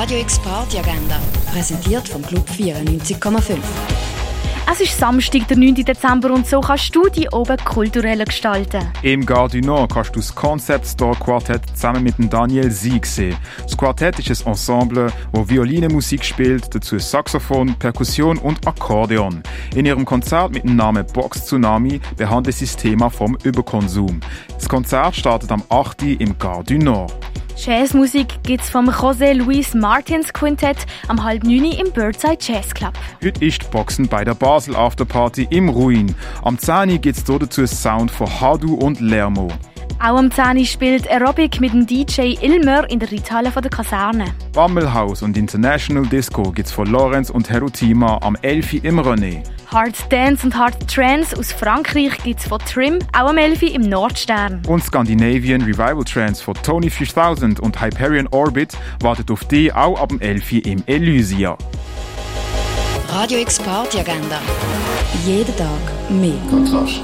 Radio X Party Agenda, präsentiert vom Club 94,5. Es ist Samstag, der 9. Dezember und so kannst du die oben kulturell gestalten. Im Gare du Nord kannst du das Concept Store Quartett zusammen mit dem Daniel Sieg sehen. Das Quartett ist ein Ensemble, das Violinmusik spielt, dazu Saxophon, Perkussion und Akkordeon. In ihrem Konzert mit dem Namen Box Tsunami behandelt sie das Thema vom Überkonsum. Das Konzert startet am 8. im Gare du Nord. Jazzmusik gibt's vom José Luis Martins Quintett am halb neun im Birdside Jazz Club. Heute ist Boxen bei der Basel Afterparty im Ruin. Am 10. gibt's dazu Sound von Hadu und Lermo. Auch am 10. spielt Aerobic mit dem DJ Ilmer in der Reithalle der Kaserne. Bammelhaus und International Disco gibt's von Lorenz und Herutima am 11. im René. Hard Dance und Hard Trance aus Frankreich gibt's von Trim, auch am 11. im Nordstern. Und Scandinavian Revival Trance von Tony 5000 und Hyperion Orbit wartet auf dich auch ab dem 11. im Elysia. Radio X Party Agenda. Jeden Tag mehr. Kontrast.